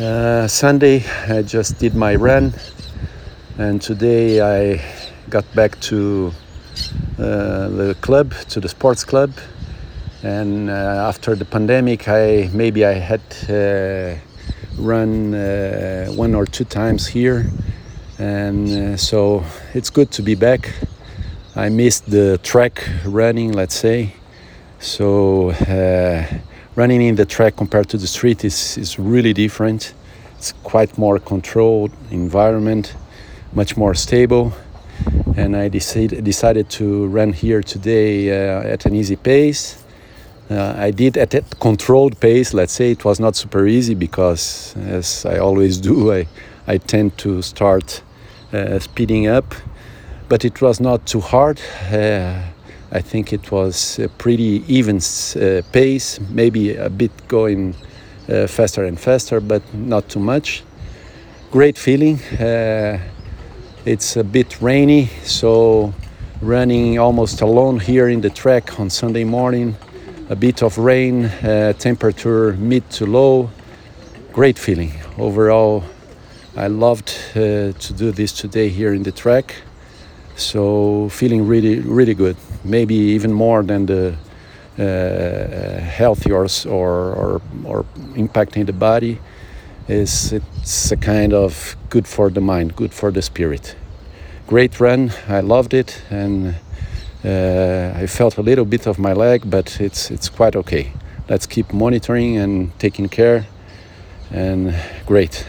Uh, Sunday, I just did my run, and today I got back to uh, the club, to the sports club. And uh, after the pandemic, I maybe I had uh, run uh, one or two times here, and so it's good to be back. I missed the track running, let's say, so running in the track compared to the street is, is really different. It's quite more controlled environment, much more stable. And I decided, decided to run here today uh, at an easy pace. Uh, I did at a controlled pace, let's say. It was not super easy because, as I always do, I, I tend to start uh, speeding up. But it was not too hard. I think it was a pretty even uh, pace, maybe a bit going uh, faster and faster, but not too much. Great feeling. Uh, it's a bit rainy, so running almost alone here in the track on Sunday morning. A bit of rain, uh, temperature mid to low. Great feeling. Overall, I loved uh, to do this today here in the track. So feeling really, really good. Maybe even more than the uh, healthy or, or, or impacting the body. Is it's a kind of good for the mind, good for the spirit. Great run. I loved it, and uh, I felt a little bit of my leg, but it's it's quite okay. Let's keep monitoring and taking care. And great.